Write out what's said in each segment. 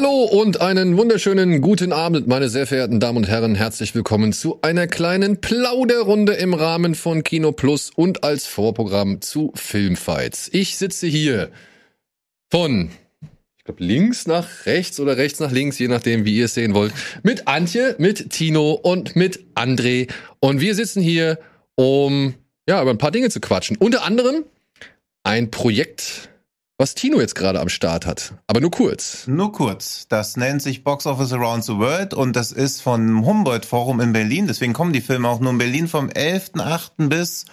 Hallo und einen wunderschönen guten Abend, meine sehr verehrten Damen und Herren. Herzlich willkommen zu einer kleinen Plauderrunde im Rahmen von Kino Plus und als Vorprogramm zu Filmfights. Ich sitze hier von, ich glaube, links nach rechts oder rechts nach links, je nachdem, wie ihr es sehen wollt, mit Antje, mit Tino und mit André. Und wir sitzen hier, um ja, über ein paar Dinge zu quatschen. Unter anderem ein Projekt, was Tino jetzt gerade am Start hat. Aber nur kurz. Nur kurz. Das nennt sich Box Office Around the World und das ist vom Humboldt Forum in Berlin. Deswegen kommen die Filme auch nur in Berlin vom 11.8. bis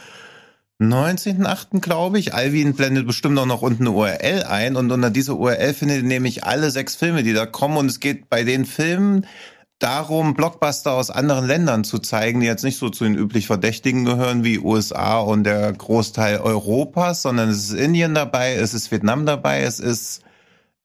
19.8. glaube ich. Alvin blendet bestimmt auch noch unten eine URL ein und unter dieser URL findet ihr nämlich alle sechs Filme, die da kommen und es geht bei den Filmen darum, Blockbuster aus anderen Ländern zu zeigen, die jetzt nicht so zu den üblich Verdächtigen gehören wie USA und der Großteil Europas, sondern es ist Indien dabei, es ist Vietnam dabei, es ist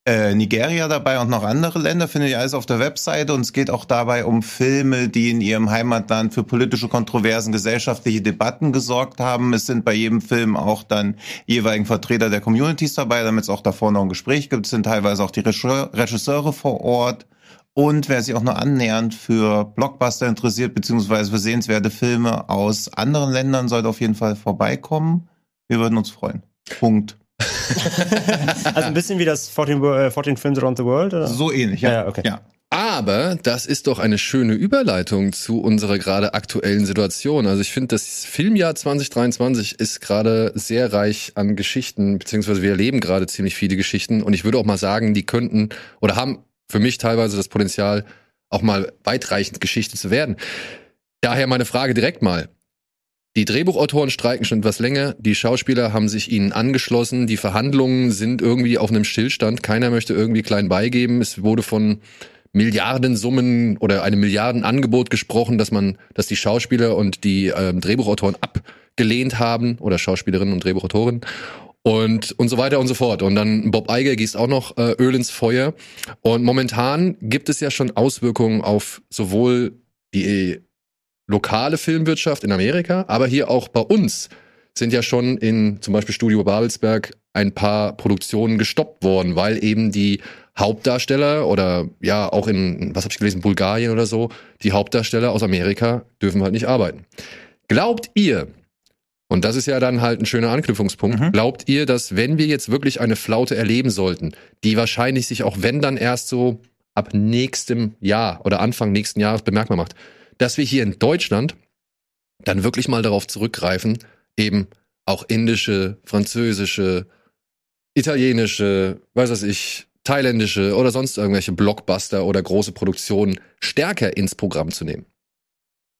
äh, Nigeria dabei und noch andere Länder, findet ihr alles auf der Webseite. Und es geht auch dabei um Filme, die in ihrem Heimatland für politische Kontroversen, gesellschaftliche Debatten gesorgt haben. Es sind bei jedem Film auch dann jeweiligen Vertreter der Communities dabei, damit es auch davor noch ein Gespräch gibt. Es sind teilweise auch die Regisseure vor Ort. Und wer sich auch nur annähernd für Blockbuster interessiert, beziehungsweise für sehenswerte Filme aus anderen Ländern, sollte auf jeden Fall vorbeikommen. Wir würden uns freuen. Punkt. also ein bisschen wie das 14, äh, 14 Films Around the World? Oder? So ähnlich, ja. ja, okay. ja. Aber das ist doch eine schöne Überleitung zu unserer gerade aktuellen Situation. Also ich finde, das Filmjahr 2023 ist gerade sehr reich an Geschichten, beziehungsweise wir erleben gerade ziemlich viele Geschichten. Und ich würde auch mal sagen, die könnten oder haben für mich teilweise das Potenzial, auch mal weitreichend Geschichte zu werden. Daher meine Frage direkt mal. Die Drehbuchautoren streiken schon etwas länger, die Schauspieler haben sich ihnen angeschlossen, die Verhandlungen sind irgendwie auf einem Stillstand, keiner möchte irgendwie klein beigeben. Es wurde von Milliardensummen oder einem Milliardenangebot gesprochen, dass man, dass die Schauspieler und die ähm, Drehbuchautoren abgelehnt haben oder Schauspielerinnen und Drehbuchautoren und und so weiter und so fort. Und dann Bob Iger gießt auch noch äh, Öl ins Feuer. Und momentan gibt es ja schon Auswirkungen auf sowohl die lokale Filmwirtschaft in Amerika, aber hier auch bei uns sind ja schon in zum Beispiel Studio Babelsberg ein paar Produktionen gestoppt worden, weil eben die Hauptdarsteller oder ja auch in, was habe ich gelesen, Bulgarien oder so, die Hauptdarsteller aus Amerika dürfen halt nicht arbeiten. Glaubt ihr, und das ist ja dann halt ein schöner Anknüpfungspunkt, mhm. glaubt ihr, dass wenn wir jetzt wirklich eine Flaute erleben sollten, die wahrscheinlich sich auch wenn dann erst so ab nächstem Jahr oder Anfang nächsten Jahres bemerkbar macht, dass wir hier in Deutschland dann wirklich mal darauf zurückgreifen, eben auch indische, französische, italienische, weiß was ich, thailändische oder sonst irgendwelche Blockbuster oder große Produktionen stärker ins Programm zu nehmen.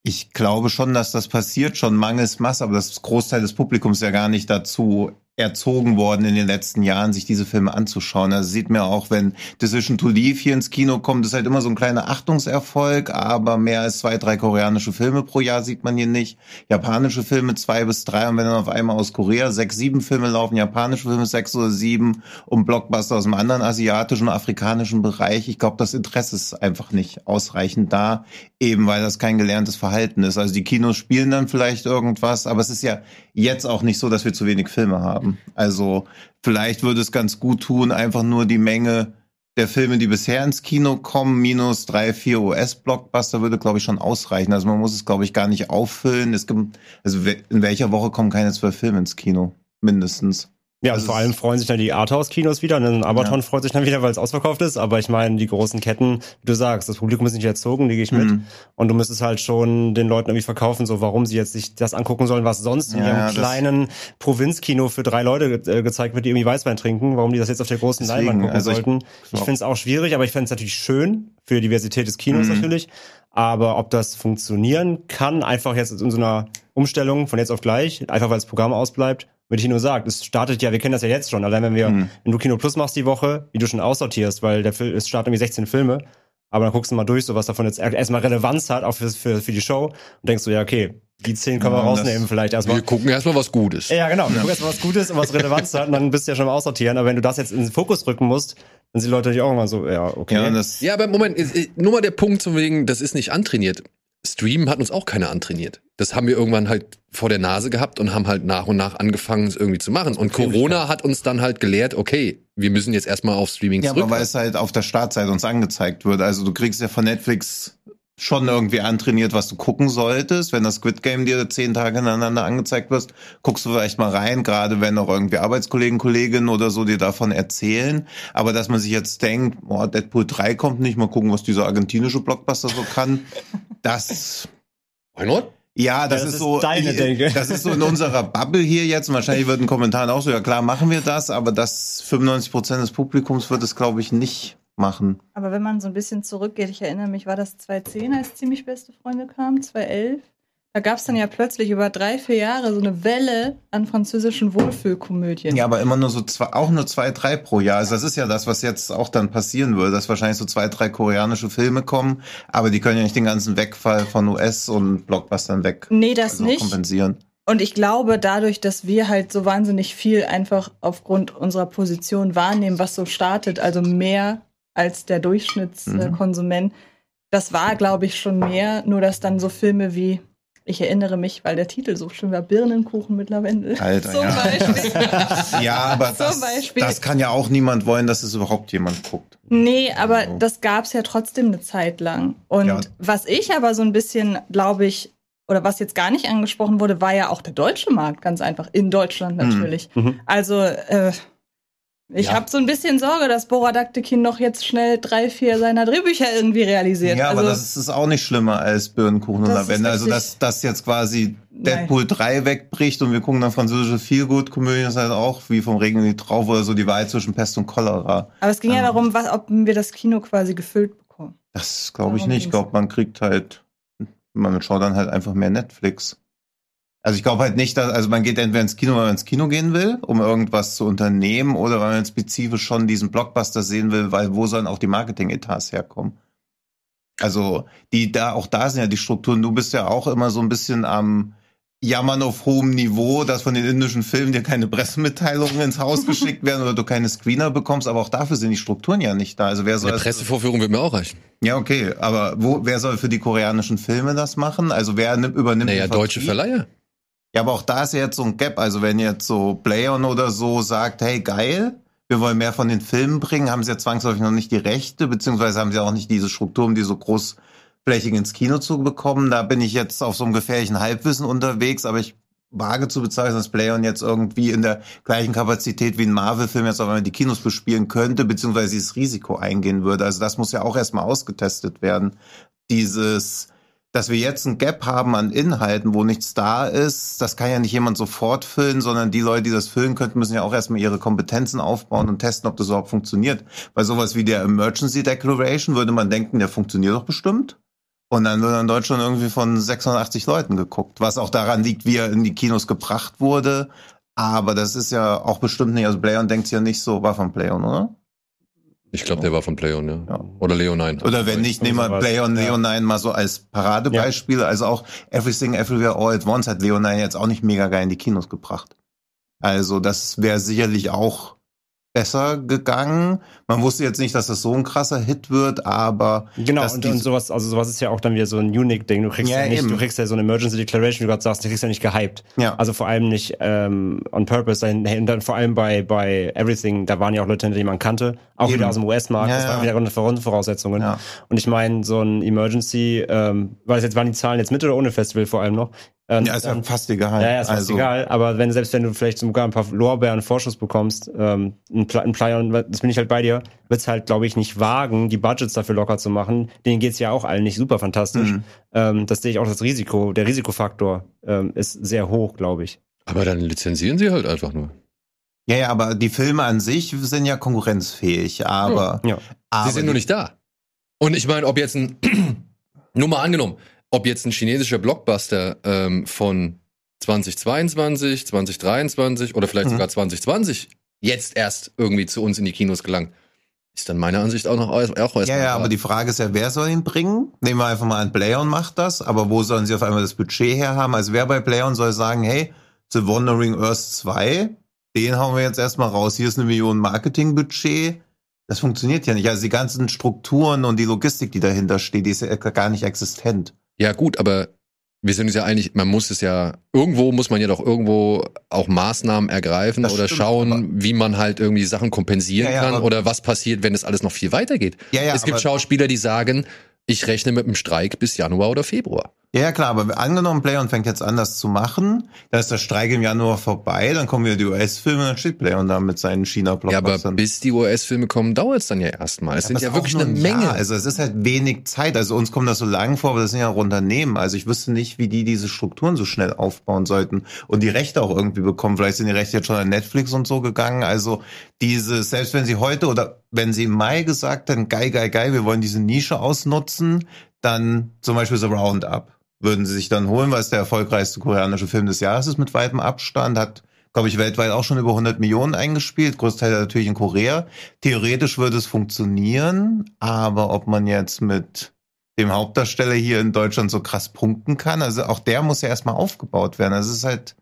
Ich glaube schon, dass das passiert, schon mangels Masse, aber das Großteil des Publikums ja gar nicht dazu erzogen worden in den letzten Jahren, sich diese Filme anzuschauen. Also sieht mir auch, wenn Decision to Leave hier ins Kino kommt, ist halt immer so ein kleiner Achtungserfolg, aber mehr als zwei, drei koreanische Filme pro Jahr sieht man hier nicht. Japanische Filme zwei bis drei und wenn dann auf einmal aus Korea sechs, sieben Filme laufen, japanische Filme sechs oder sieben und Blockbuster aus einem anderen asiatischen, afrikanischen Bereich. Ich glaube, das Interesse ist einfach nicht ausreichend da, eben weil das kein gelerntes Verhalten ist. Also die Kinos spielen dann vielleicht irgendwas, aber es ist ja jetzt auch nicht so, dass wir zu wenig Filme haben. Also vielleicht würde es ganz gut tun, einfach nur die Menge der Filme, die bisher ins Kino kommen, minus drei, vier US-Blockbuster würde, glaube ich, schon ausreichen. Also man muss es, glaube ich, gar nicht auffüllen. Es gibt, also in welcher Woche kommen keine zwölf Filme ins Kino? Mindestens. Ja, also vor allem freuen sich dann die Arthouse-Kinos wieder und dann Abaton ja. freut sich dann wieder, weil es ausverkauft ist. Aber ich meine, die großen Ketten, wie du sagst, das Publikum ist nicht erzogen, die gehe ich mit. Mhm. Und du müsstest halt schon den Leuten irgendwie verkaufen, so warum sie jetzt sich das angucken sollen, was sonst ja, in ihrem kleinen Provinzkino für drei Leute ge äh, gezeigt wird, die irgendwie Weißwein trinken, warum die das jetzt auf der großen Deswegen, Leinwand gucken also ich, sollten. Ich, ich finde es auch schwierig, aber ich finde es natürlich schön für Diversität des Kinos mhm. natürlich. Aber ob das funktionieren kann, einfach jetzt in so einer Umstellung von jetzt auf gleich, einfach weil das Programm ausbleibt, würde ich nur sagen, es startet ja, wir kennen das ja jetzt schon, allein wenn wir, mhm. wenn du Kino Plus machst die Woche, wie du schon aussortierst, weil der Film, es startet irgendwie 16 Filme, aber dann guckst du mal durch, so was davon jetzt erstmal Relevanz hat, auch für, für, für die Show und denkst du, ja, okay, die 10 können wir rausnehmen vielleicht erstmal. Wir gucken erstmal was Gutes. Ja, genau, wir ja. gucken erstmal was Gutes und was Relevanz hat und dann bist du ja schon mal aussortieren, aber wenn du das jetzt in den Fokus rücken musst, dann sind die Leute natürlich auch immer so, ja, okay. Ja, das ja aber Moment, nur mal der Punkt zum wegen, das ist nicht antrainiert Streamen hat uns auch keiner antrainiert. Das haben wir irgendwann halt vor der Nase gehabt und haben halt nach und nach angefangen, es irgendwie zu machen. Und Corona hat uns dann halt gelehrt, okay, wir müssen jetzt erstmal auf Streaming Ja, zurück. aber weil es halt auf der Startseite uns angezeigt wird. Also du kriegst ja von Netflix schon irgendwie antrainiert, was du gucken solltest. Wenn das Squid Game dir zehn Tage hintereinander angezeigt wird, guckst du vielleicht mal rein, gerade wenn auch irgendwie Arbeitskollegen, Kolleginnen oder so dir davon erzählen. Aber dass man sich jetzt denkt, boah, Deadpool 3 kommt nicht, mal gucken, was dieser argentinische Blockbuster so kann, das Why not? ja, das, das ist ist so, deine Denke. das ist so in unserer Bubble hier jetzt. Und wahrscheinlich wird in Kommentaren auch so, ja klar, machen wir das, aber das 95 Prozent des Publikums wird es, glaube ich, nicht machen. Aber wenn man so ein bisschen zurückgeht, ich erinnere mich, war das 2010, als ziemlich beste Freunde kamen, 2011? Da gab es dann ja plötzlich über drei, vier Jahre so eine Welle an französischen Wohlfühlkomödien. Ja, aber immer nur so zwei, auch nur zwei, drei pro Jahr. Also das ist ja das, was jetzt auch dann passieren würde, dass wahrscheinlich so zwei, drei koreanische Filme kommen, aber die können ja nicht den ganzen Wegfall von US und Blockbustern weg nee, das also nicht. kompensieren. Und ich glaube, dadurch, dass wir halt so wahnsinnig viel einfach aufgrund unserer Position wahrnehmen, was so startet, also mehr als der Durchschnittskonsument, das war, glaube ich, schon mehr. Nur dass dann so Filme wie, ich erinnere mich, weil der Titel so schön war, Birnenkuchen mit Lavendel. Alter, Zum ja. Beispiel. Ja, aber Zum das, Beispiel. das kann ja auch niemand wollen, dass es überhaupt jemand guckt. Nee, aber Also. das gab's ja trotzdem eine Zeit lang. Und Ja. was ich aber so ein bisschen, glaube ich, oder was jetzt gar nicht angesprochen wurde, war ja auch der deutsche Markt, ganz einfach. In Deutschland Mhm. natürlich. Mhm. Also, äh, ich Ja. habe so ein bisschen Sorge, dass Boradaktekin noch jetzt schnell drei, vier seiner Drehbücher irgendwie realisiert. Ja, aber also, das ist auch nicht schlimmer als Birnenkuchen und Das Lavendel. Also, dass das jetzt quasi Nein. Deadpool 3 wegbricht und wir gucken dann französische Feelgood-Komödien, ist halt auch wie vom Regen in die Traufe oder so die Wahl zwischen Pest und Cholera. aber es ging ja ähm, darum, was, ob wir das Kino quasi gefüllt bekommen. Das glaube ich nicht. Ich glaube, man kriegt halt, man schaut dann halt einfach mehr Netflix. Also ich glaube halt nicht, dass, also man geht entweder ins Kino, weil man ins Kino gehen will, um irgendwas zu unternehmen, oder weil man spezifisch schon diesen Blockbuster sehen will, weil wo sollen auch die Marketing-Etats herkommen? Also die da, auch da sind ja die Strukturen. Du bist ja auch immer so ein bisschen am Jammern auf hohem Niveau, dass von den indischen Filmen dir keine Pressemitteilungen ins Haus geschickt werden oder du keine Screener bekommst, aber auch dafür sind die Strukturen ja nicht da. Also wer soll Eine Pressevorführung wird mir auch reichen. ja, okay, aber wo, wer soll für die koreanischen Filme das machen? Also wer nimmt, übernimmt Naja, deutsche? Verleiher. Ja, aber auch da ist ja jetzt so ein Gap. Also wenn jetzt so Playon oder so sagt, hey, geil, wir wollen mehr von den Filmen bringen, haben sie ja zwangsläufig noch nicht die Rechte, beziehungsweise haben sie auch nicht diese Struktur, um die so großflächig ins Kino zu bekommen. Da bin ich jetzt auf so einem gefährlichen Halbwissen unterwegs, aber ich wage zu bezeichnen, dass Playon jetzt irgendwie in der gleichen Kapazität wie ein Marvel-Film jetzt auf einmal die Kinos bespielen könnte, beziehungsweise dieses Risiko eingehen würde. Also das muss ja auch erstmal ausgetestet werden. Dieses, dass wir jetzt ein Gap haben an Inhalten, wo nichts da ist, das kann ja nicht jemand sofort füllen, sondern die Leute, die das füllen könnten, müssen ja auch erstmal ihre Kompetenzen aufbauen und testen, ob das überhaupt funktioniert. Bei sowas wie der Emergency Declaration würde man denken, der funktioniert doch bestimmt. Und dann wird in Deutschland irgendwie von 680 Leuten geguckt, was auch daran liegt, wie er in die Kinos gebracht wurde. Aber das ist ja auch bestimmt nicht, also Playon denkt ja nicht so, war von Playon, oder? Ich glaube, der war von Playon, ja. Ja. Oder Leonine. Oder wenn nicht, nehmen wir sowas. Playon Ja. Leonine mal so als Paradebeispiel. Also auch Everything Everywhere All at Once hat Leonine jetzt auch nicht mega geil in die Kinos gebracht. Also das wäre sicherlich auch besser gegangen. Man wusste jetzt nicht, dass das so ein krasser Hit wird, aber Genau, und, und sowas, also sowas ist ja auch dann wieder so ein Unique-Ding. Du kriegst ja, Ja, nicht, eben. du kriegst ja so eine Emergency Declaration, wie du gerade sagst, du kriegst ja nicht gehypt. ja. Also vor allem nicht ähm, on purpose. Dann, und dann vor allem bei, bei Everything, da waren ja auch Leute, hinter die man kannte, auch Eben. wieder aus dem US-Markt, Ja, das waren ja. wieder Grundvoraussetzungen. Ja. Und ich meine, so ein Emergency, ähm, weil es jetzt waren die Zahlen jetzt mit oder ohne Festival vor allem noch. Ähm, ja, ist ja dann- fast egal. ja, ja, ist fast also, egal. Aber wenn selbst wenn du vielleicht sogar ein paar Lorbeeren Vorschuss bekommst, ähm, ein, Player, und das bin ich halt bei dir, wird's halt, glaube ich, nicht wagen, die Budgets dafür locker zu machen. Denen geht's ja auch allen nicht super fantastisch. Mhm. Ähm, das sehe ich auch das Risiko, der Risikofaktor ähm, ist sehr hoch, glaube ich. Aber dann lizenzieren sie halt einfach nur. Ja, ja, aber die Filme an sich sind ja konkurrenzfähig, aber, Ja. aber sie sind nur nicht da. Und ich meine, ob jetzt ein, nur mal angenommen, ob jetzt ein chinesischer Blockbuster ähm, von 2022, 2023 oder vielleicht Mhm. sogar 2020 jetzt erst irgendwie zu uns in die Kinos gelangt, ist dann meiner Ansicht auch noch auch erstmal. Ja, ja, aber die Frage ist ja, wer soll ihn bringen? Nehmen wir einfach mal an, Playon macht das, aber wo sollen sie auf einmal das Budget herhaben? Also wer bei Playon soll sagen, hey, The Wandering Earth 2, den hauen wir jetzt erstmal raus, hier ist eine Million Marketingbudget. Das funktioniert ja nicht. Also die ganzen Strukturen und die Logistik, die dahinter steht, die ist ja gar nicht existent. Ja, gut, aber wir sind uns ja eigentlich, man muss es ja, irgendwo muss man ja doch irgendwo auch Maßnahmen ergreifen Das oder stimmt, schauen, wie man halt irgendwie Sachen kompensieren Ja, kann oder was passiert, wenn es alles noch viel weiter geht. Ja, es gibt Schauspieler, die sagen, ich rechne mit einem Streik bis Januar oder Februar. Ja, ja, klar, aber angenommen, Playon fängt jetzt an, das zu machen, dann ist der Streik im Januar vorbei, dann kommen wieder die US-Filme, dann steht Playon da mit seinen Ja, aber China-Blockbustern. bis die US-Filme kommen, dauert es dann ja erstmal. Es sind Aber ja wirklich eine ein Menge. Jahr. Also es ist halt wenig Zeit. Also uns kommt das so lang vor, aber das sind ja auch Unternehmen. Also ich wüsste nicht, wie die diese Strukturen so schnell aufbauen sollten und die Rechte auch irgendwie bekommen. Vielleicht sind die Rechte jetzt schon an Netflix und so gegangen. Also diese, selbst wenn sie heute oder wenn sie im Mai gesagt hätten, geil, geil, geil, wir wollen diese Nische ausnutzen, dann zum Beispiel so Roundup würden sie sich dann holen, weil es der erfolgreichste koreanische Film des Jahres ist mit weitem Abstand, hat glaube ich, weltweit auch schon über 100 Millionen eingespielt, Großteil natürlich in Korea. Theoretisch würde es funktionieren, aber ob man jetzt mit dem Hauptdarsteller hier in Deutschland so krass punkten kann, also auch der muss ja erstmal aufgebaut werden. Also es ist halt,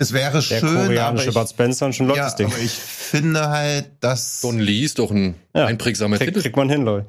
es wäre Der schön, koreanische aber Bud Spencer und schon ich, läuft ja, Ding. aber ich finde halt, dass Don Lee ist doch ein Ja. einprägsamer Krieg, Titel. kriegt man hin, Leute.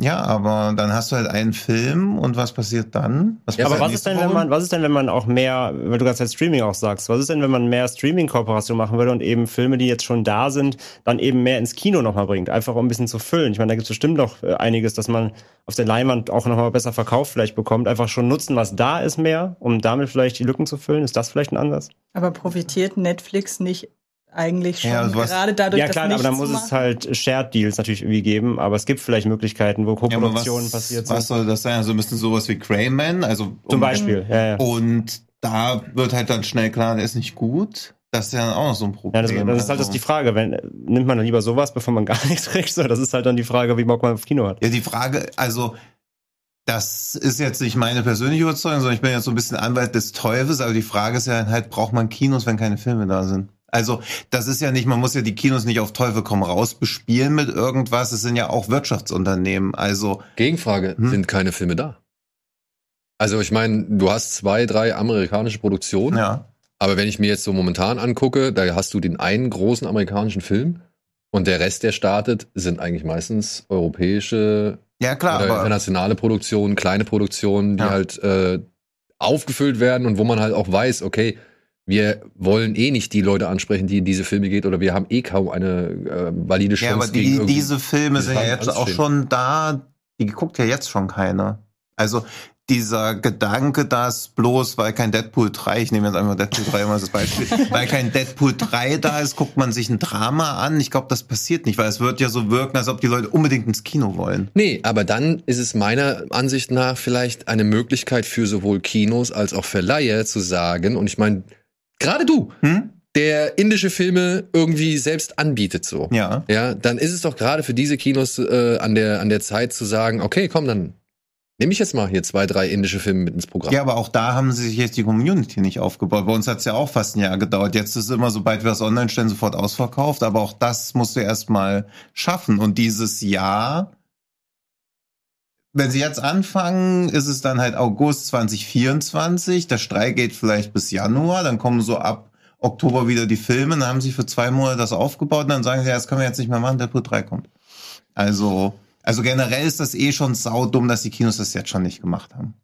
Ja, aber dann hast du halt einen Film und was passiert dann? Was Ja, Aber passiert was ist denn, wenn man, was ist denn, wenn man auch mehr, weil du gerade halt Streaming auch sagst, was ist denn, wenn man mehr Streaming-Kooperation machen würde und eben Filme, die jetzt schon da sind, dann eben mehr ins Kino nochmal bringt, einfach um ein bisschen zu füllen. Ich meine, da gibt es bestimmt noch äh, einiges, dass man auf der Leinwand auch nochmal besser verkauft vielleicht bekommt. Einfach schon nutzen, was da ist mehr, um damit vielleicht die Lücken zu füllen. Ist das vielleicht ein Ansatz? Aber profitiert Netflix nicht eigentlich schon Ja, also was- gerade dadurch, ja klar, dass aber dann muss es halt Shared Deals natürlich irgendwie geben, aber es gibt vielleicht Möglichkeiten, wo ja, Koproduktionen was, passiert was sind. soll das sein? Also ein bisschen sowas wie Crayman, also Zum um- Beispiel, ja, ja. Und da wird halt dann schnell klar, der ist nicht gut. Das ist ja dann auch noch so ein Problem. Ja, das, das ist halt das Also- die Frage, wenn, nimmt man dann lieber sowas, bevor man gar nichts kriegt? So, das ist halt dann die Frage, wie Bock man auf Kino hat. Ja, die Frage, also das ist jetzt nicht meine persönliche Überzeugung, sondern ich bin jetzt so ein bisschen Anwalt des Teufels, aber die Frage ist ja halt, braucht man Kinos, wenn keine Filme da sind? Also das ist ja nicht, man muss ja die Kinos nicht auf Teufel komm raus bespielen mit irgendwas. Es sind ja auch Wirtschaftsunternehmen. Also Gegenfrage, Hm? sind keine Filme da? Also ich meine, du hast zwei, drei amerikanische Produktionen, ja, aber wenn ich mir jetzt so momentan angucke, da hast du den einen großen amerikanischen Film und der Rest, der startet, sind eigentlich meistens europäische ja klar, oder internationale Produktionen, kleine Produktionen, die Ja. halt äh, aufgefüllt werden und wo man halt auch weiß, okay, wir wollen eh nicht die Leute ansprechen, die in diese Filme geht, oder wir haben eh kaum eine äh, valide Chance ja, aber die, diese Filme sind ja jetzt auch schon da. Die guckt ja jetzt schon keiner. Also dieser Gedanke, dass bloß weil kein Deadpool 3, ich nehme jetzt einfach Deadpool 3 mal als Beispiel, weil kein Deadpool 3 da ist, guckt man sich ein Drama an. Ich glaube, das passiert nicht, weil es wird ja so wirken, als ob die Leute unbedingt ins Kino wollen. Nee, aber dann ist es meiner Ansicht nach vielleicht eine Möglichkeit für sowohl Kinos als auch Verleiher zu sagen, und ich meine, gerade du, Hm? der indische Filme irgendwie selbst anbietet so. Ja. Ja, dann ist es doch gerade für diese Kinos äh, an der an der Zeit zu sagen, okay, komm, dann nehme ich jetzt mal hier zwei, drei indische Filme mit ins Programm. Ja, aber auch da haben sie sich jetzt die Community nicht aufgebaut. Bei uns hat es ja auch fast ein Jahr gedauert. Jetzt ist immer, sobald wir das online stellen, sofort ausverkauft. Aber auch das musst du erst mal schaffen. Und dieses Jahr, wenn sie jetzt anfangen, ist es dann halt August 2024. Der Streik geht vielleicht bis Januar. Dann kommen so ab Oktober wieder die Filme. Dann haben sie für zwei Monate das aufgebaut. Und dann sagen sie, ja, das können wir jetzt nicht mehr machen. Deadpool 3 kommt. Also, also generell ist das eh schon saudumm, dass die Kinos das jetzt schon nicht gemacht haben.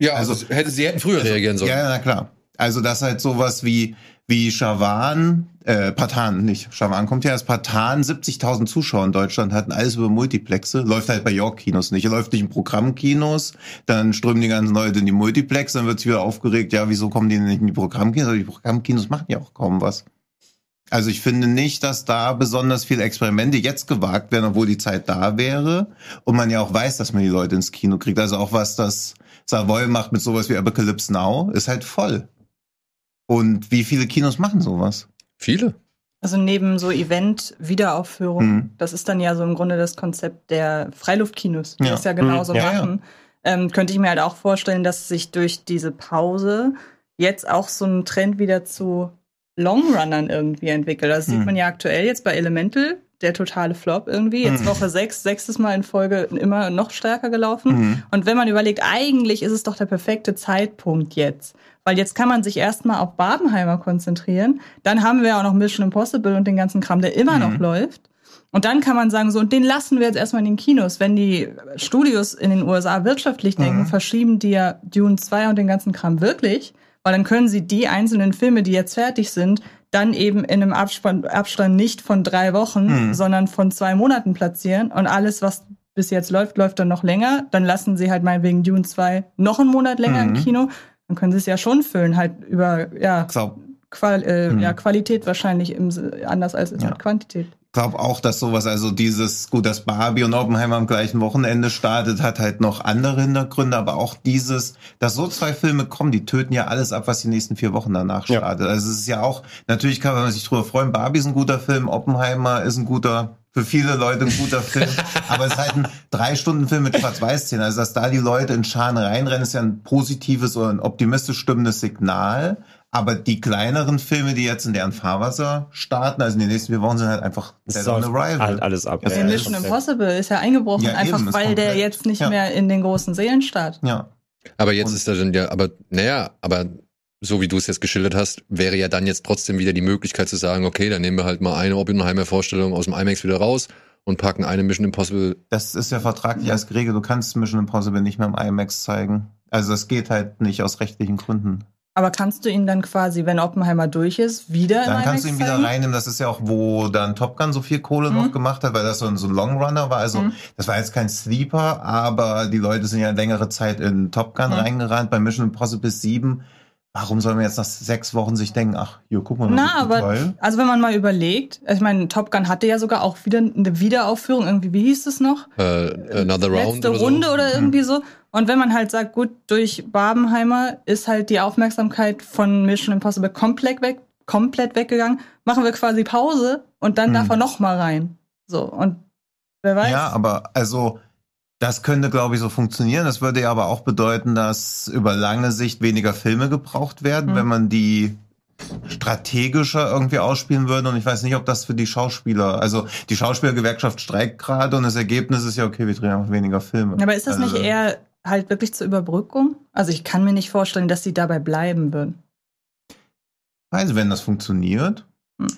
Ja, also- also hätte sie hätten früher reagieren sollen. Ja, ja, na klar. Also das halt sowas wie wie Shawan, äh, Patan, nicht Shawan kommt ja als Patan, 70.000 Zuschauer in Deutschland hatten, alles über Multiplexe, läuft halt bei York-Kinos nicht, läuft nicht in Programmkinos, dann strömen die ganzen Leute in die Multiplex, dann wird sich wieder aufgeregt, ja, wieso kommen die denn nicht in die Programmkinos? Aber die Programmkinos machen ja auch kaum was. Also ich finde nicht, dass da besonders viele Experimente jetzt gewagt werden, obwohl die Zeit da wäre und man ja auch weiß, dass man die Leute ins Kino kriegt. Also auch was das Savoy macht mit sowas wie Apocalypse Now, ist halt voll. Und wie viele Kinos machen sowas? Viele. Also neben so Event-Wiederaufführungen, Mhm. das ist dann ja so im Grunde das Konzept der Freiluftkinos, die Ja. das ja genauso Mhm. Ja, ja. machen. Ähm, könnte ich mir halt auch vorstellen, dass sich durch diese Pause jetzt auch so ein Trend wieder zu Longrunnern irgendwie entwickelt. Das sieht Mhm. man ja aktuell jetzt bei Elemental, der totale Flop irgendwie. Jetzt Mhm. Woche sechs, sechstes Mal in Folge immer noch stärker gelaufen. Mhm. Und wenn man überlegt, eigentlich ist es doch der perfekte Zeitpunkt jetzt. Weil jetzt kann man sich erstmal auf Babenheimer konzentrieren. Dann haben wir auch noch Mission Impossible und den ganzen Kram, der immer Mhm. noch läuft. Und dann kann man sagen, so, und den lassen wir jetzt erstmal in den Kinos. Wenn die Studios in den USA wirtschaftlich denken, mhm. verschieben die ja Dune 2 und den ganzen Kram wirklich, weil dann können sie die einzelnen Filme, die jetzt fertig sind, dann eben in einem Abspann, Abstand nicht von drei Wochen, mhm. sondern von zwei Monaten platzieren. Und alles, was bis jetzt läuft, läuft dann noch länger. Dann lassen sie halt meinetwegen Dune 2 noch einen Monat länger mhm. im Kino. Dann können sie es ja schon füllen, halt über, ja, Qual, äh, mhm. ja Qualität wahrscheinlich im, anders als ja. Quantität glaube auch, dass sowas, also dieses, gut, dass Barbie und Oppenheimer am gleichen Wochenende startet, hat halt noch andere Hintergründe, aber auch dieses, dass so zwei Filme kommen, die töten ja alles ab, was die nächsten vier Wochen danach startet. Ja. Also es ist ja auch, natürlich kann man sich drüber freuen, Barbie ist ein guter Film, Oppenheimer ist ein guter, für viele Leute ein guter Film, aber es ist halt ein drei Stunden Film mit Schwarz-Weiß-Szenen. Also dass da die Leute in Scharen reinrennen, ist ja ein positives oder ein optimistisch stimmendes Signal. Aber die kleineren Filme, die jetzt in deren Fahrwasser starten, also in den nächsten vier Wochen, sind halt einfach Dead on Arrival. Halt alles ab. Ja, Mission Impossible ist ja eingebrochen, ja, einfach weil der jetzt nicht ja. mehr in den großen Seelen startet. Ja. Aber jetzt Und ist da dann ja, aber naja, aber so wie du es jetzt geschildert hast, wäre ja dann jetzt trotzdem wieder die Möglichkeit zu sagen, okay, dann nehmen wir halt mal eine Oppenheimer-Vorstellung aus dem IMAX wieder raus und packen eine Mission Impossible. Das ist ja vertraglich als geregelt. Du kannst Mission Impossible nicht mehr im IMAX zeigen. Also das geht halt nicht aus rechtlichen Gründen. Aber kannst du ihn dann quasi, wenn Oppenheimer durch ist, wieder Dann kannst du ihn wieder reinnehmen. Das ist ja auch, wo dann Top Gun so viel Kohle mhm. noch gemacht hat, weil das so ein, so ein Longrunner war. Also mhm. das war jetzt kein Sleeper, aber die Leute sind ja längere Zeit in Top Gun mhm. reingerannt. Bei Mission Impossible 7 Warum soll man jetzt nach sechs Wochen sich denken, ach, hier, guck mal. Na, aber, toll. also wenn man mal überlegt, ich meine, Top Gun hatte ja sogar auch wieder eine Wiederaufführung, irgendwie, wie hieß es noch? Uh, another Round. Letzte oder Runde so. oder irgendwie mhm. so. Und wenn man halt sagt, gut, durch Barbenheimer ist halt die Aufmerksamkeit von Mission Impossible komplett weg, komplett weggegangen, machen wir quasi Pause und dann mhm. darf er noch mal rein. So, und wer weiß. Ja, aber also, das könnte, glaube ich, so funktionieren. Das würde ja aber auch bedeuten, dass über lange Sicht weniger Filme gebraucht werden, mhm. wenn man die strategischer irgendwie ausspielen würde. Und ich weiß nicht, ob das für die Schauspieler, also die Schauspielergewerkschaft streikt gerade und das Ergebnis ist ja, okay, wir drehen einfach weniger Filme. Aber ist das also, nicht eher halt wirklich zur Überbrückung? Also ich kann mir nicht vorstellen, dass sie dabei bleiben würden. Also wenn das funktioniert. Hm.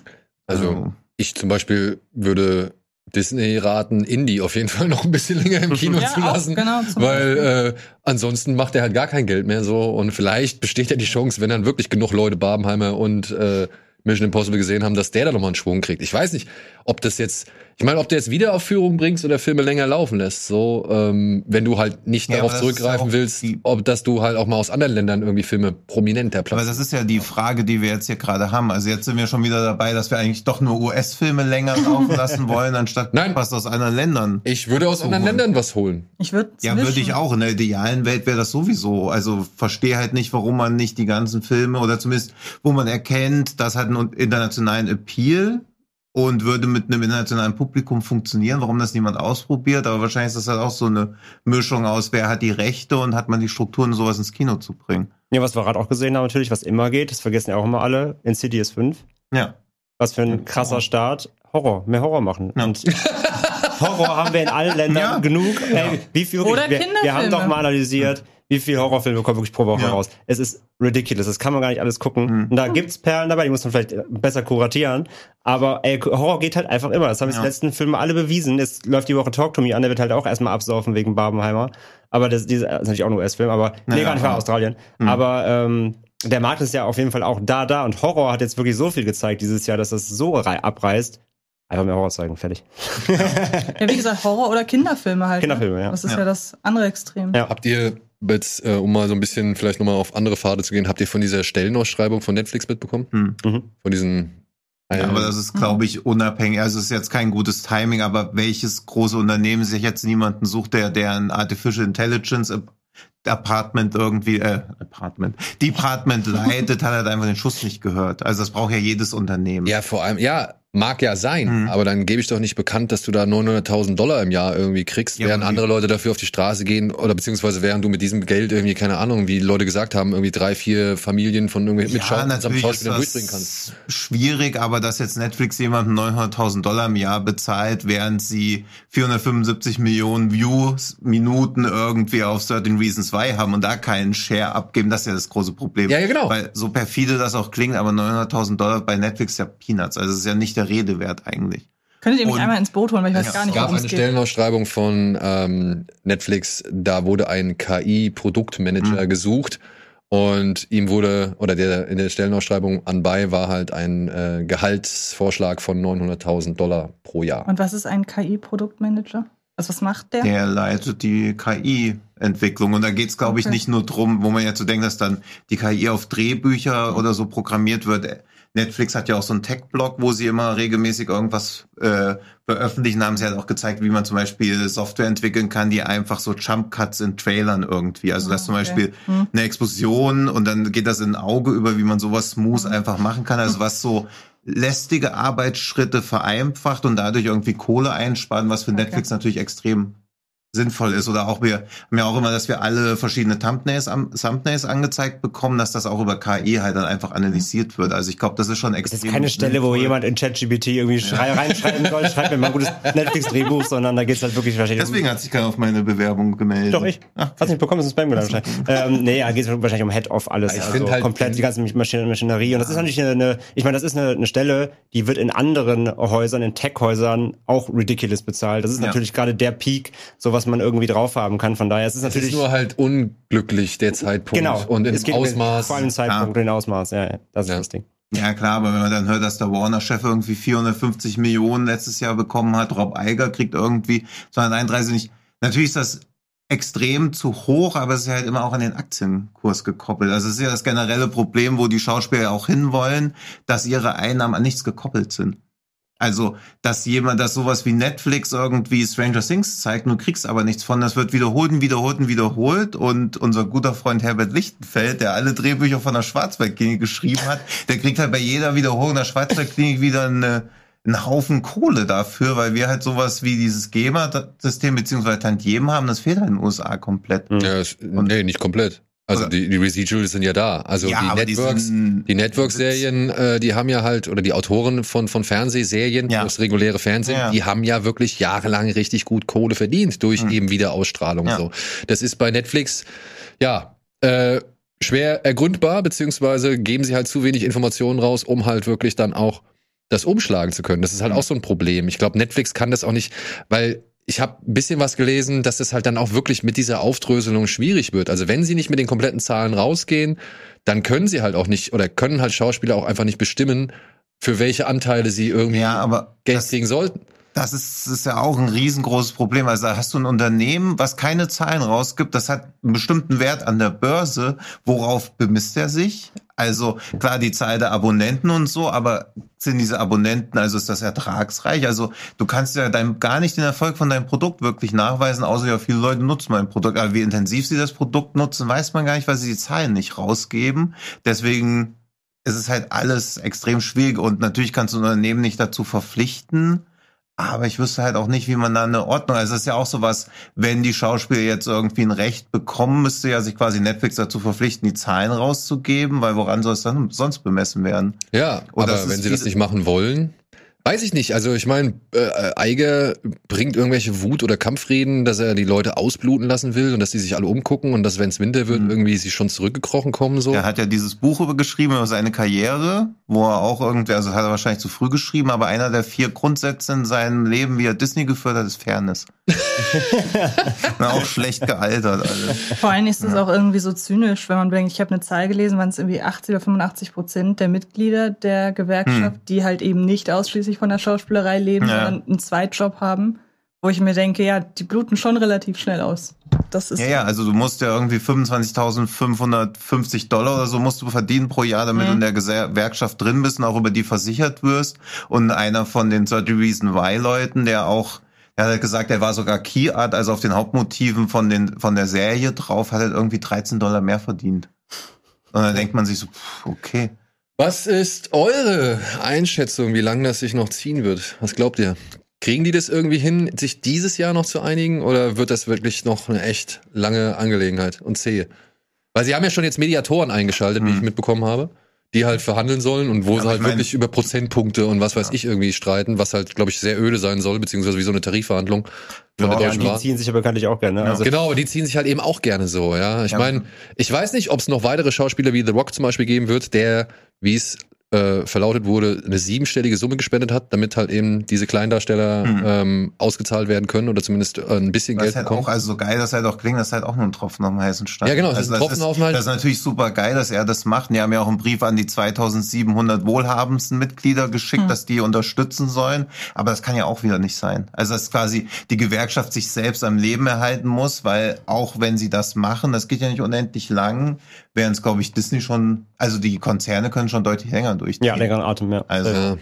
Also, also ich zum Beispiel würde Disney raten, Indie auf jeden Fall noch ein bisschen länger im Kino ja, zu lassen, genau, weil äh, ansonsten macht er halt gar kein Geld mehr so und vielleicht besteht ja die Chance, wenn dann wirklich genug Leute Barbenheimer und äh, Mission Impossible gesehen haben, dass der da nochmal einen Schwung kriegt. Ich weiß nicht, ob das jetzt ich meine, ob du jetzt Wiederaufführung bringst oder Filme länger laufen lässt, so, ähm, wenn du halt nicht ja, darauf zurückgreifen willst, ob dass du halt auch mal aus anderen Ländern irgendwie Filme prominenter platzt. Aber das ist ja die Frage, die wir jetzt hier gerade haben. Also jetzt sind wir schon wieder dabei, dass wir eigentlich doch nur US-Filme länger laufen lassen wollen, anstatt Nein. was aus anderen Ländern. Ich würde aus anderen Ländern was holen. Ich würde Ja, würde ich auch. In der idealen Welt wäre das sowieso. Also verstehe halt nicht, warum man nicht die ganzen Filme oder zumindest, wo man erkennt, das hat einen internationalen Appeal und würde mit einem internationalen Publikum funktionieren. Warum das niemand ausprobiert? Aber wahrscheinlich ist das halt auch so eine Mischung aus, wer hat die Rechte und hat man die Strukturen, sowas ins Kino zu bringen. Ja, was wir gerade auch gesehen haben, natürlich, was immer geht, das vergessen ja auch immer alle, Insidious 5. Ja. Was für ein krasser Start. Horror, mehr Horror machen. Ja. Und Horror haben wir in allen Ländern ja. genug. Ey, wie viel, Oder wir, wir haben doch mal analysiert, wie viele Horrorfilme kommen wirklich pro Woche ja. raus. Es ist ridiculous, das kann man gar nicht alles gucken. Mhm. Und da gibt's Perlen dabei, die muss man vielleicht besser kuratieren. Aber ey, Horror geht halt einfach immer. Das haben ja. die letzten Filme alle bewiesen. Es läuft die Woche Talk to Me an, der wird halt auch erstmal absaufen wegen Barbenheimer. Aber das, das ist natürlich auch ein US-Film, aber nee, gar nicht war Australien. Mhm. Aber ähm, der Markt ist ja auf jeden Fall auch da, da. Und Horror hat jetzt wirklich so viel gezeigt dieses Jahr, dass das so abreißt. Einfach mehr Horror zeigen, fertig. ja, wie gesagt, Horror oder Kinderfilme halt. Ne? Kinderfilme, ja. Das ist ja, ja das andere Extrem. Ja. Habt ihr jetzt, äh, um mal so ein bisschen vielleicht nochmal auf andere Pfade zu gehen, habt ihr von dieser Stellenausschreibung von Netflix mitbekommen? Hm. Mhm. Von diesen ja, aber das ist, glaube ich, unabhängig. Also es ist jetzt kein gutes Timing, aber welches große Unternehmen sich jetzt niemanden sucht, der, der ein Artificial Intelligence Apartment irgendwie, äh, Apartment, Department leitet, hat halt einfach den Schuss nicht gehört. Also das braucht ja jedes Unternehmen. Ja, vor allem, ja, Mag ja sein, mhm. aber dann gebe ich doch nicht bekannt, dass du da 900.000 Dollar im Jahr irgendwie kriegst, ja, während andere Leute dafür auf die Straße gehen oder beziehungsweise während du mit diesem Geld irgendwie, keine Ahnung, wie Leute gesagt haben, irgendwie drei, vier Familien von irgendwie mit ja, mit Schauspielern durchbringen kannst. Schwierig, aber dass jetzt Netflix jemandem 900.000 Dollar im Jahr bezahlt, während sie 475 Millionen Views, Minuten irgendwie auf Certain Reasons Why haben und da keinen Share abgeben, das ist ja das große Problem. Ja, ja genau. Weil so perfide das auch klingt, aber 900.000 Dollar bei Netflix ja Peanuts, also es ist ja nicht der Rede wert eigentlich. Könntet ihr mich einmal ins Boot holen, weil ich weiß gar nicht, Es gab eine Stellenausschreibung von ähm, Netflix, da wurde ein KI-Produktmanager mhm. gesucht und ihm wurde, oder der in der Stellenausschreibung anbei war halt ein äh, Gehaltsvorschlag von 900.000 Dollar pro Jahr. Und was ist ein KI-Produktmanager? Also was macht der? Der leitet die KI-Entwicklung. Und da geht es, glaube ich, nicht nur drum, wo man jetzt so denkt, dass dann die KI auf Drehbücher oder so programmiert wird. Netflix hat ja auch so einen Tech-Blog, wo sie immer regelmäßig irgendwas äh, veröffentlichen. Da haben sie halt auch gezeigt, wie man zum Beispiel Software entwickeln kann, die einfach so Jump-Cuts in Trailern irgendwie. Also das okay. zum Beispiel hm. eine Explosion und dann geht das in ein Auge über, wie man sowas smooth hm. einfach machen kann. Also was so lästige Arbeitsschritte vereinfacht und dadurch irgendwie Kohle einsparen, was für Netflix okay. natürlich extrem sinnvoll ist. Oder auch wir haben ja auch immer, dass wir alle verschiedene Thumbnails, Thumbnails angezeigt bekommen, dass das auch über KI halt dann einfach analysiert wird. Also ich glaube, das ist schon extrem. Das ist keine Stelle, wo jemand in ChatGPT irgendwie ja. reinschreiben soll, schreibt mir mal ein gutes Netflix-Drehbuch, sondern da geht's halt wirklich wahrscheinlich. Deswegen hat sich keiner auf meine Bewerbung gemeldet. Doch, ich. Ach, Hast nicht bekommen, ist ein Spam gelandet. ähm, nee, da geht's wahrscheinlich um Head-Off alles. Ich also halt komplett die ganze Maschinerie. Und das ist natürlich eine, ich meine, das ist eine, eine Stelle, die wird in anderen Häusern, in Tech-Häusern auch ridiculous bezahlt. Das ist ja. natürlich gerade der Peak, so was man irgendwie drauf haben kann. Von daher es ist es natürlich. Es ist nur halt unglücklich, der Zeitpunkt. Genau. Und im Ausmaß. Vor allem Zeitpunkt ja. und Ausmaß, ja. Das ist ja. das Ding. Ja, klar, aber wenn man dann hört, dass der Warner-Chef irgendwie 450 Millionen letztes Jahr bekommen hat, Rob Eiger kriegt irgendwie 231 nicht. Natürlich ist das extrem zu hoch, aber es ist halt immer auch an den Aktienkurs gekoppelt. Also es ist ja das generelle Problem, wo die Schauspieler auch hinwollen, dass ihre Einnahmen an nichts gekoppelt sind. Also, dass jemand, dass sowas wie Netflix irgendwie Stranger Things zeigt, du kriegst aber nichts von, das wird wiederholt und wiederholt und wiederholt und unser guter Freund Herbert Lichtenfeld, der alle Drehbücher von der Schwarzwaldklinik geschrieben hat, der kriegt halt bei jeder Wiederholung der Schwarzwaldklinik wieder eine, einen Haufen Kohle dafür, weil wir halt sowas wie dieses GEMA-System beziehungsweise Tantiemen haben, das fehlt halt in den USA komplett. Ja, nee, nicht komplett. Also die, die Residuals sind ja da. Also ja, die Networks, die, Network-Serien, äh, die haben ja halt, oder die Autoren von, von Fernsehserien, ja. das reguläre Fernsehen, ja. die haben ja wirklich jahrelang richtig gut Kohle verdient durch mhm. eben Wiederausstrahlung. Ja. So. Das ist bei Netflix, ja, äh, schwer ergründbar, beziehungsweise geben sie halt zu wenig Informationen raus, um halt wirklich dann auch das umschlagen zu können. Das ist halt mhm. auch so ein Problem. Ich glaube, Netflix kann das auch nicht, weil ich habe ein bisschen was gelesen, dass es halt dann auch wirklich mit dieser Aufdröselung schwierig wird. Also wenn sie nicht mit den kompletten Zahlen rausgehen, dann können sie halt auch nicht oder können halt Schauspieler auch einfach nicht bestimmen, für welche Anteile sie irgendwie ja, Geld kriegen sollten. Das ist, das ist ja auch ein riesengroßes Problem. Also hast du ein Unternehmen, was keine Zahlen rausgibt, das hat einen bestimmten Wert an der Börse. Worauf bemisst er sich? Also klar, die Zahl der Abonnenten und so, aber sind diese Abonnenten, also ist das ertragsreich? Also du kannst ja dein, gar nicht den Erfolg von deinem Produkt wirklich nachweisen, außer ja, viele Leute nutzen mein Produkt. Aber wie intensiv sie das Produkt nutzen, weiß man gar nicht, weil sie die Zahlen nicht rausgeben. Deswegen ist es halt alles extrem schwierig und natürlich kannst du ein Unternehmen nicht dazu verpflichten, aber ich wüsste halt auch nicht, wie man da eine Ordnung. Also es ist ja auch sowas, wenn die Schauspieler jetzt irgendwie ein Recht bekommen, müsste ja sich quasi Netflix dazu verpflichten, die Zahlen rauszugeben, weil woran soll es dann sonst bemessen werden? Ja, Oder aber wenn sie das nicht machen wollen, Weiß ich nicht. Also ich meine, äh, Eiger bringt irgendwelche Wut- oder Kampfreden, dass er die Leute ausbluten lassen will und dass die sich alle umgucken und dass, wenn es Winter wird, mhm. irgendwie sie schon zurückgekrochen kommen. So. Er hat ja dieses Buch über geschrieben über seine Karriere, wo er auch irgendwie, also hat er wahrscheinlich zu früh geschrieben, aber einer der vier Grundsätze in seinem Leben, wie er Disney geführt hat, ist Fairness. Na, auch schlecht gealtert alles. Vor allem ist es ja. auch irgendwie so zynisch, wenn man denkt, ich habe eine Zahl gelesen, waren es irgendwie 80 oder 85 Prozent der Mitglieder der Gewerkschaft, hm. die halt eben nicht ausschließlich von der Schauspielerei leben, ja. sondern einen Zweitjob haben, wo ich mir denke, ja, die bluten schon relativ schnell aus. Das ist ja, ja, also du musst ja irgendwie 25.550 Dollar oder so musst du verdienen pro Jahr, damit mhm. du in der Gewerkschaft drin bist und auch über die versichert wirst. Und einer von den 30 Reason Why Leuten, der auch er hat gesagt, er war sogar Key Art, also auf den Hauptmotiven von, den, von der Serie drauf, hat er irgendwie 13 Dollar mehr verdient. Und dann denkt man sich so, okay. Was ist eure Einschätzung, wie lange das sich noch ziehen wird? Was glaubt ihr? Kriegen die das irgendwie hin, sich dieses Jahr noch zu einigen oder wird das wirklich noch eine echt lange Angelegenheit und zähe? Weil sie haben ja schon jetzt Mediatoren eingeschaltet, hm. wie ich mitbekommen habe die halt verhandeln sollen und wo ja, sie halt wirklich über Prozentpunkte und was weiß ja. ich irgendwie streiten, was halt, glaube ich, sehr öde sein soll, beziehungsweise wie so eine Tarifverhandlung von ja, der Deutschen die Bahn. ziehen sich aber bekanntlich auch gerne. Ne? Also genau, die ziehen sich halt eben auch gerne so, ja. Ich ja. meine, ich weiß nicht, ob es noch weitere Schauspieler wie The Rock zum Beispiel geben wird, der, wie es äh, verlautet wurde, eine siebenstellige Summe gespendet hat, damit halt eben diese Kleindarsteller Hm. ähm, ausgezahlt werden können oder zumindest äh, ein bisschen Das Geld ist halt bekommen. auch, also so geil das halt auch klingt, das ist halt auch nur ein Tropfen auf dem heißen Stein. Ja, genau, das ist also ein Tropfen das auf dem heißen- Das ist natürlich super geil, dass er das macht. Die haben ja auch einen Brief an die 2700 wohlhabendsten Mitglieder geschickt, Hm. dass die unterstützen sollen. Aber das kann ja auch wieder nicht sein. Also dass quasi die Gewerkschaft sich selbst am Leben erhalten muss, weil auch wenn sie das machen, das geht ja nicht unendlich lang, während es, glaube ich, Disney schon, also die Konzerne können schon deutlich länger durchziehen. Ja, längeren Atem, ja. Also ja.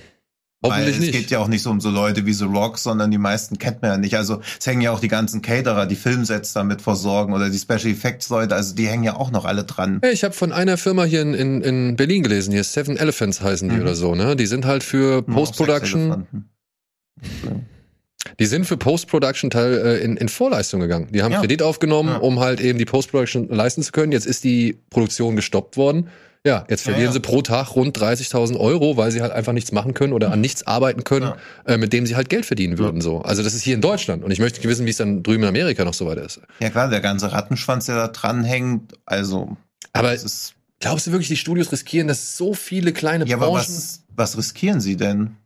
weil Hoffentlich es nicht. geht ja auch nicht so um so Leute wie The Rock, sondern die meisten kennt man ja nicht. Also es hängen ja auch die ganzen Caterer, die Filmsets damit versorgen oder die Special Effects Leute, also die hängen ja auch noch alle dran. Hey, ich habe von einer Firma hier in, in, in Berlin gelesen, hier Seven Elephants heißen die Mhm. oder so, ne? Die sind halt für auch Post-Production, die sind für Post-Production Teil äh, in, in Vorleistung gegangen. Die haben Ja. Kredit aufgenommen, Ja. um halt eben die Post-Production leisten zu können. Jetzt ist die Produktion gestoppt worden. Ja, jetzt Ja, verlieren ja. sie pro Tag rund 30.000 Euro, weil sie halt einfach nichts machen können oder an nichts arbeiten können, äh, mit dem sie halt Geld verdienen würden. So, also das ist hier in Deutschland und ich möchte wissen, wie es dann drüben in Amerika noch so weiter ist. Ja klar, der ganze Rattenschwanz, der da dranhängt, also Aber ist, glaubst du wirklich, die Studios riskieren, dass so viele kleine ja, aber Branchen, was, was riskieren sie denn?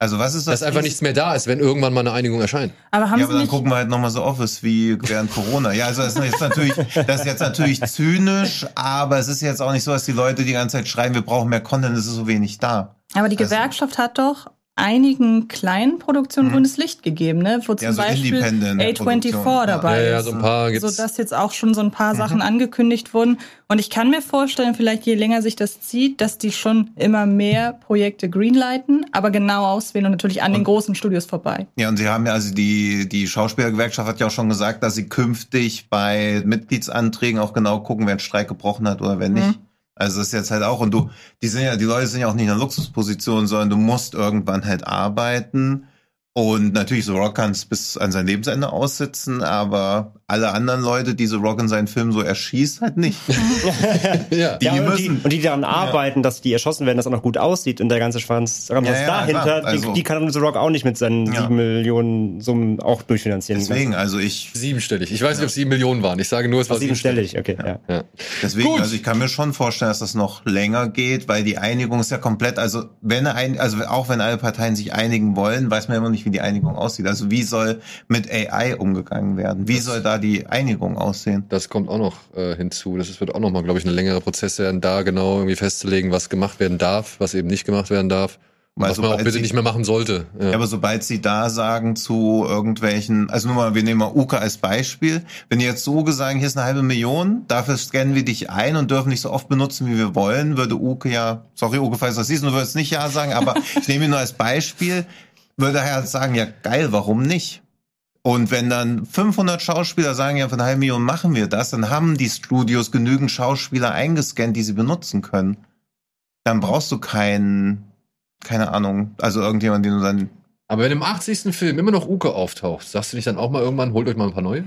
Also was ist das? dass einfach nichts mehr da ist, wenn irgendwann mal eine Einigung erscheint? Aber haben Ja, Sie aber dann nicht, gucken wir halt nochmal so Office wie während Corona. Ja, also das ist jetzt natürlich, das ist jetzt natürlich zynisch, aber es ist jetzt auch nicht so, dass die Leute die ganze Zeit schreien, wir brauchen mehr Content, es ist so wenig da. aber die also- Gewerkschaft hat doch einigen kleinen Produktionen grünes Licht gegeben, ne? Wo zum Mhm. Ja, so Beispiel Independent A24 Produktion, ja. dabei Ja, ja, ist. so ein paar so gibt's. dass jetzt auch schon so ein paar Sachen angekündigt wurden. Und ich kann mir vorstellen, vielleicht je länger sich das zieht, dass die schon immer mehr Projekte greenlighten, aber genau auswählen und natürlich an den großen Studios vorbei. Ja, und sie haben ja, also die, die Schauspielergewerkschaft hat ja auch schon gesagt, dass sie künftig bei Mitgliedsanträgen auch genau gucken, wer einen Streik gebrochen hat oder wer nicht. Mhm. Also das ist jetzt halt auch, und du, die sind ja, die Leute sind ja auch nicht in einer Luxusposition, sondern du musst irgendwann halt arbeiten. Und natürlich, so Rock kann es bis an sein Lebensende aussitzen, aber alle anderen Leute, die so Rock in seinen Filmen so erschießt, halt nicht. ja. Die ja, und, müssen- die, und die daran arbeiten, dass die erschossen werden, dass auch noch gut aussieht und der ganze Schwanz was Ja, ja, dahinter, also- die, die kann The Rock auch nicht mit seinen Ja. sieben Millionen Summen auch durchfinanzieren. Deswegen, also ich, Siebenstellig. Ich weiß nicht, ob es sieben Millionen waren. Ich sage nur, es war Ach, siebenstellig, okay, ja. Ja. Deswegen, Gut. also ich kann mir schon vorstellen, dass das noch länger geht, weil die Einigung ist ja komplett, also wenn ein, also auch wenn alle Parteien sich einigen wollen, weiß man immer nicht, wie die Einigung aussieht. Also wie soll mit AI umgegangen werden? Wie soll da die Einigung aussehen? Das kommt auch noch äh, hinzu. Das wird auch noch mal, glaube ich, eine längere Prozess werden, da genau irgendwie festzulegen, was gemacht werden darf, was eben nicht gemacht werden darf. Weil was man auch bitte sie- nicht mehr machen sollte. Ja. Ja, aber sobald sie da sagen zu irgendwelchen, also nur mal, wir nehmen mal Uke als Beispiel, wenn die jetzt so sagen, hier ist eine halbe Million, dafür scannen wir dich ein und dürfen dich so oft benutzen, wie wir wollen, würde Uke ja, sorry Uke, falls du das siehst, du würdest nicht ja sagen, aber ich nehme ihn nur als Beispiel, würde er halt sagen, ja geil, warum nicht? Und wenn dann 500 Schauspieler sagen, ja, für eine halbe Million machen wir das, dann haben die Studios genügend Schauspieler eingescannt, die sie benutzen können. Dann brauchst du keinen, keine Ahnung, also irgendjemand, den du dann aber wenn im 80. Film immer noch Uke auftaucht, sagst du nicht dann auch mal irgendwann, holt euch mal ein paar neue?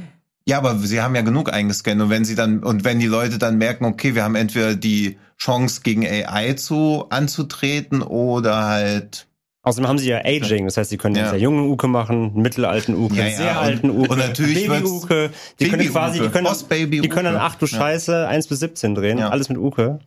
Ja, aber sie haben ja genug eingescannt und wenn sie dann und wenn die Leute dann merken, okay, wir haben entweder die Chance gegen AI zu anzutreten oder halt Außerdem haben sie ja Aging, das heißt, sie können Ja. einen sehr jungen Uke machen, einen mittelalten Uke, Ja, einen ja, sehr alten Uke, und natürlich Baby Uke. Die können Baby quasi, die Uke, können, Post-Baby die können dann, Uke. ach du Ja. Scheiße, 1 bis 17 drehen, Ja. alles mit Uke.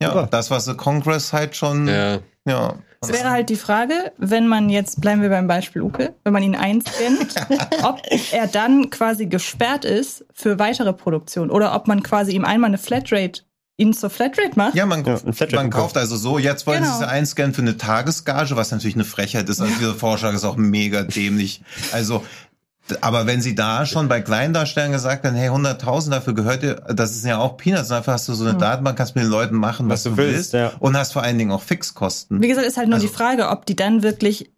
Ja, Super. das was The Congress halt schon Ja. ja. Es wäre halt die Frage, wenn man jetzt, bleiben wir beim Beispiel Uke, wenn man ihn einscannt, ob er dann quasi gesperrt ist für weitere Produktion oder ob man quasi ihm einmal eine Flatrate, ihn zur Flatrate macht. Ja, man, Ja, man kauft also so, jetzt wollen Genau. sie es einscannen für eine Tagesgage, was natürlich eine Frechheit ist. Also dieser Vorschlag ist auch mega dämlich. Also, aber wenn sie da schon bei Kleindarstellern gesagt haben, hey, 100.000 dafür gehört dir, das ist ja auch Peanuts, dafür hast du so eine Datenbank, kannst mit den Leuten machen, was, Was du du willst, willst, ja. und hast vor allen Dingen auch Fixkosten. Wie gesagt, ist halt nur Also- die Frage, ob die dann wirklich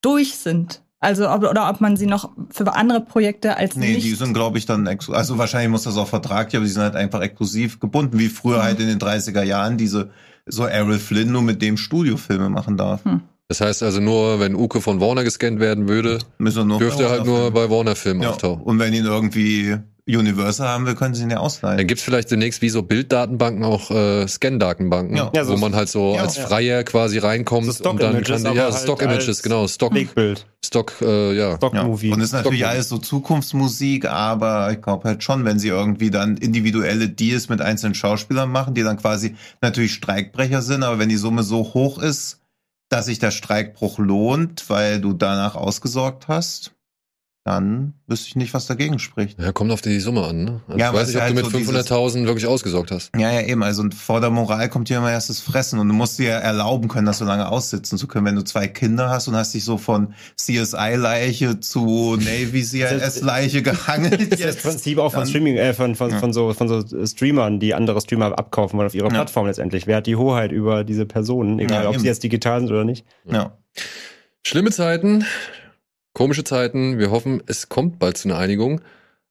durch sind. Also ob, oder ob man sie noch für andere Projekte als Nee, nicht die sind, glaube ich, dann, ex- also wahrscheinlich muss das auch vertraglich, aber die sind halt einfach exklusiv gebunden, wie früher Mhm. halt in den 30er Jahren diese, so Errol Flynn nur mit dem Studiofilme machen darf. Hm. Das heißt also nur, wenn Uke von Warner gescannt werden würde, dürfte er halt nur bei Warner Filmen Ja, auftauchen. und wenn ihn irgendwie Universal haben will, können sie ihn ja ausleihen. Dann gibt's vielleicht demnächst wie so Bilddatenbanken auch äh, Scan-Datenbanken, Ja. Ja, so wo man halt so ja, als ja. Freier quasi reinkommt So und dann kann ja aber halt Stock-Images, genau, Stock, Wegbild, Stock, äh, ja. Ja. Stock-Movie. Und es ist natürlich alles so Zukunftsmusik, aber ich glaube halt schon, wenn sie irgendwie dann individuelle Deals mit einzelnen Schauspielern machen, die dann quasi natürlich Streikbrecher sind, aber wenn die Summe so hoch ist, dass sich der Streikbruch lohnt, weil du danach ausgesorgt hast, dann wüsste ich nicht, was dagegen spricht. Ja, kommt auf die Summe an, ne? Also Ja, ich weiß nicht, ob ist du halt mit so 500.000 wirklich ausgesorgt hast. Ja, ja, eben. Also und vor der Moral kommt dir immer erst das Fressen und du musst dir erlauben können, das so lange aussitzen zu können. Wenn du zwei Kinder hast und hast dich so von CSI-Leiche zu Navy CIS-Leiche gehangelt Das ist das. Prinzip auch von Streaming, äh, von, von, Ja. von, so, von so Streamern, die andere Streamer abkaufen wollen auf ihrer Ja. Plattform letztendlich. Wer hat die Hoheit über diese Personen, egal Ja, ob sie jetzt digital sind oder nicht? Ja. Schlimme Zeiten, komische Zeiten. Wir hoffen, es kommt bald zu einer Einigung,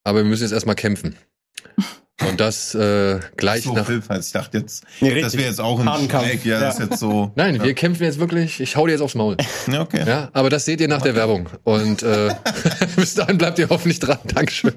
aber wir müssen jetzt erstmal kämpfen. Und das äh, gleich so nach. Hilfreich. Ich dachte jetzt, Nee, das wäre jetzt auch ein Harnkampf. Streik. Ja, das ist jetzt so. Nein, ja. wir kämpfen jetzt wirklich. Ich hau dir jetzt aufs Maul. Ja, okay. Ja, aber das seht ihr nach der Werbung. Und äh, bis dahin bleibt ihr hoffentlich dran. Dankeschön.